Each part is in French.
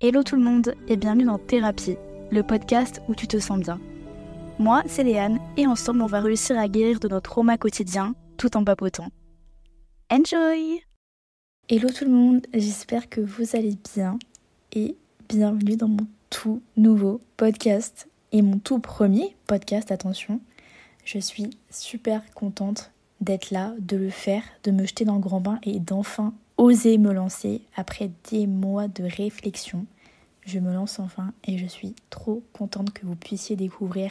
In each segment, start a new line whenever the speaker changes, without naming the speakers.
Hello tout le monde et bienvenue dans Thérapie, le podcast où tu te sens bien. Moi, c'est Léane et ensemble on va réussir à guérir de notre trauma quotidien tout en papotant. Enjoy Hello tout le monde, j'espère que vous allez bien et bienvenue dans mon tout nouveau podcast et mon tout premier podcast, attention. Je suis super contente d'être là, de le faire, de me jeter dans le grand bain et d'enfin oser me lancer après des mois de réflexion. Je me lance enfin et je suis trop contente que vous puissiez découvrir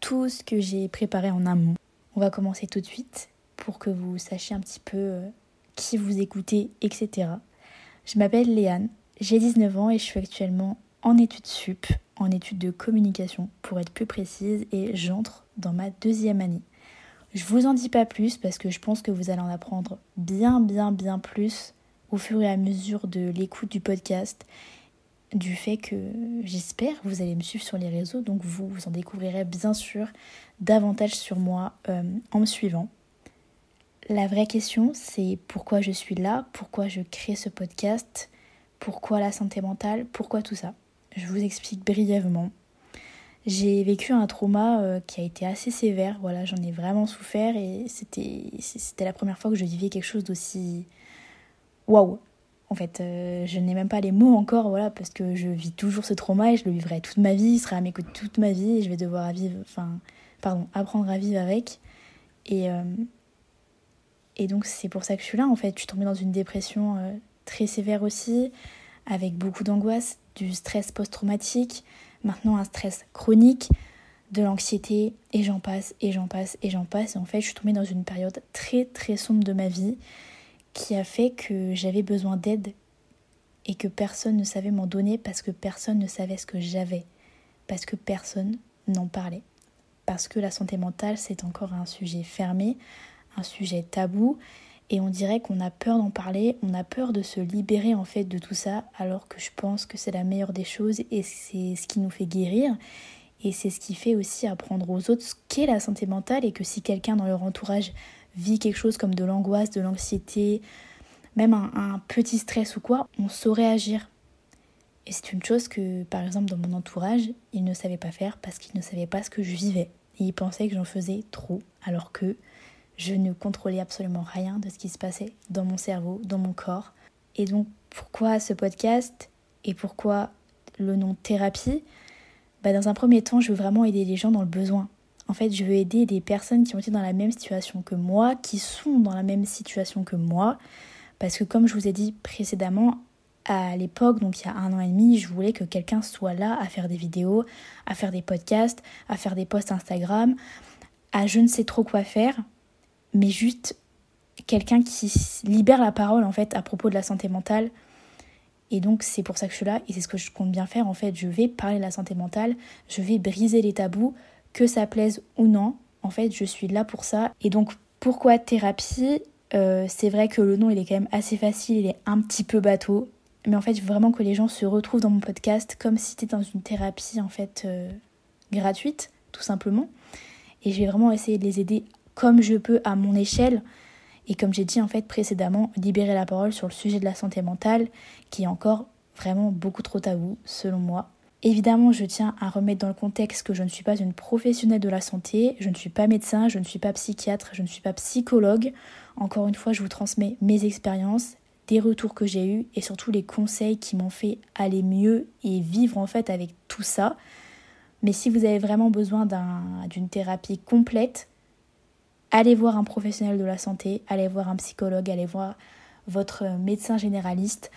tout ce que j'ai préparé en amont. On va commencer tout de suite pour que vous sachiez un petit peu euh, qui vous écoutez, etc. Je m'appelle Léane, j'ai 19 ans et je suis actuellement en études sup, en études de communication pour être plus précise, et j'entre dans ma deuxième année. Je vous en dis pas plus parce que je pense que vous allez en apprendre bien, bien, bien plus au fur et à mesure de l'écoute du podcast, du fait que j'espère vous allez me suivre sur les réseaux, donc vous, vous en découvrirez bien sûr davantage sur moi euh, en me suivant. La vraie question, c'est pourquoi je suis là, pourquoi je crée ce podcast, pourquoi la santé mentale, pourquoi tout ça? Je vous explique brièvement. J'ai vécu un trauma euh, qui a été assez sévère, voilà, j'en ai vraiment souffert et c'était la première fois que je vivais quelque chose d'aussi waouh. En fait, euh, je n'ai même pas les mots encore, voilà, parce que je vis toujours ce trauma et je le vivrai toute ma vie, il sera à mes côtés toute ma vie je vais devoir vivre, enfin, pardon, apprendre à vivre avec. Et, euh, et donc c'est pour ça que je suis là, en fait. Je suis tombée dans une dépression très sévère aussi, avec beaucoup d'angoisse, du stress post-traumatique, maintenant un stress chronique, de l'anxiété, et j'en passe, et j'en passe, et j'en passe. Et en fait, je suis tombée dans une période très très sombre de ma vie qui a fait que j'avais besoin d'aide et que personne ne savait m'en donner parce que personne ne savait ce que j'avais, parce que personne n'en parlait. Parce que la santé mentale, c'est encore un sujet fermé, un sujet tabou, et on dirait qu'on a peur d'en parler, on a peur de se libérer en fait de tout ça, alors que je pense que c'est la meilleure des choses et c'est ce qui nous fait guérir. Et c'est ce qui fait aussi apprendre aux autres ce qu'est la santé mentale et que si quelqu'un dans leur entourage vit quelque chose comme de l'angoisse, de l'anxiété, même un, un, petit stress ou quoi, on saurait agir. Et c'est une chose que, par exemple, dans mon entourage, ils ne savaient pas faire parce qu'ils ne savaient pas ce que je vivais. Et ils pensaient que j'en faisais trop, alors que je ne contrôlais absolument rien de ce qui se passait dans mon cerveau, dans mon corps. Et donc, pourquoi ce podcast et pourquoi le nom thérapie? Bah, Dans un premier temps, je veux vraiment aider les gens dans le besoin. En fait, je veux aider des personnes qui ont été dans la même situation que moi, qui sont dans la même situation que moi. Parce que comme je vous ai dit précédemment, à l'époque, donc il y a un an et demi, je voulais que quelqu'un soit là à faire des vidéos, à faire des podcasts, à faire des posts Instagram, à je ne sais trop quoi faire mais juste quelqu'un qui libère la parole en fait à propos de la santé mentale. Et donc c'est pour ça que je suis là et c'est ce que je compte bien faire en fait. Je vais parler de la santé mentale, je vais briser les tabous, que ça plaise ou non. En fait, je suis là pour ça. Et donc pourquoi thérapie? Euh, C'est vrai que le nom il est quand même assez facile, il est un petit peu bateau. Mais en fait, vraiment que les gens se retrouvent dans mon podcast comme si c'était dans une thérapie en fait euh, gratuite, tout simplement. Et je vais vraiment essayer de les aider comme je peux à mon échelle. Et comme j'ai dit en fait précédemment, libérer la parole sur le sujet de la santé mentale, qui est encore vraiment beaucoup trop tabou selon moi. Évidemment, je tiens à remettre dans le contexte que je ne suis pas une professionnelle de la santé, je ne suis pas médecin, je ne suis pas psychiatre, je ne suis pas psychologue. Encore une fois, je vous transmets mes expériences, des retours que j'ai eus et surtout les conseils qui m'ont fait aller mieux et vivre en fait avec tout ça. Mais si vous avez vraiment besoin d'une thérapie complète, allez voir un professionnel de la santé, allez voir un psychologue, allez voir votre médecin généraliste.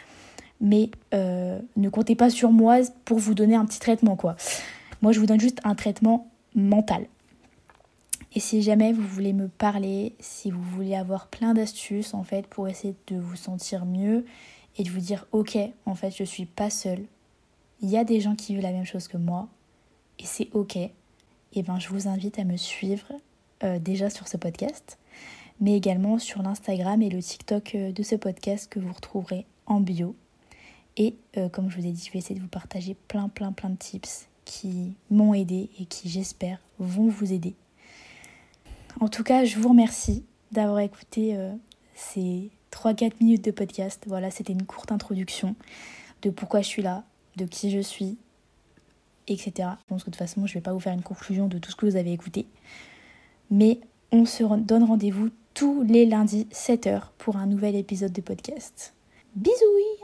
Mais euh, ne comptez pas sur moi pour vous donner un petit traitement, quoi. Moi, je vous donne juste un traitement mental. Et si jamais vous voulez me parler, si vous voulez avoir plein d'astuces, en fait, pour essayer de vous sentir mieux et de vous dire, ok, en fait, je suis pas seule. Il y a des gens qui vivent la même chose que moi et c'est ok. Et eh ben, je vous invite à me suivre euh, déjà sur ce podcast, mais également sur l'Instagram et le TikTok euh, de ce podcast que vous retrouverez en bio. Et euh, comme je vous ai dit, je vais essayer de vous partager plein, plein, plein de tips qui m'ont aidé et qui, j'espère, vont vous aider. En tout cas, je vous remercie d'avoir écouté ces 3-4 minutes de podcast. Voilà, c'était une courte introduction. de pourquoi je suis là, de qui je suis, etc. Je pense que de toute façon, je ne vais pas vous faire une conclusion de tout ce que vous avez écouté. Mais on se donne rendez-vous tous les lundis 7h pour un nouvel épisode de podcast. Bisous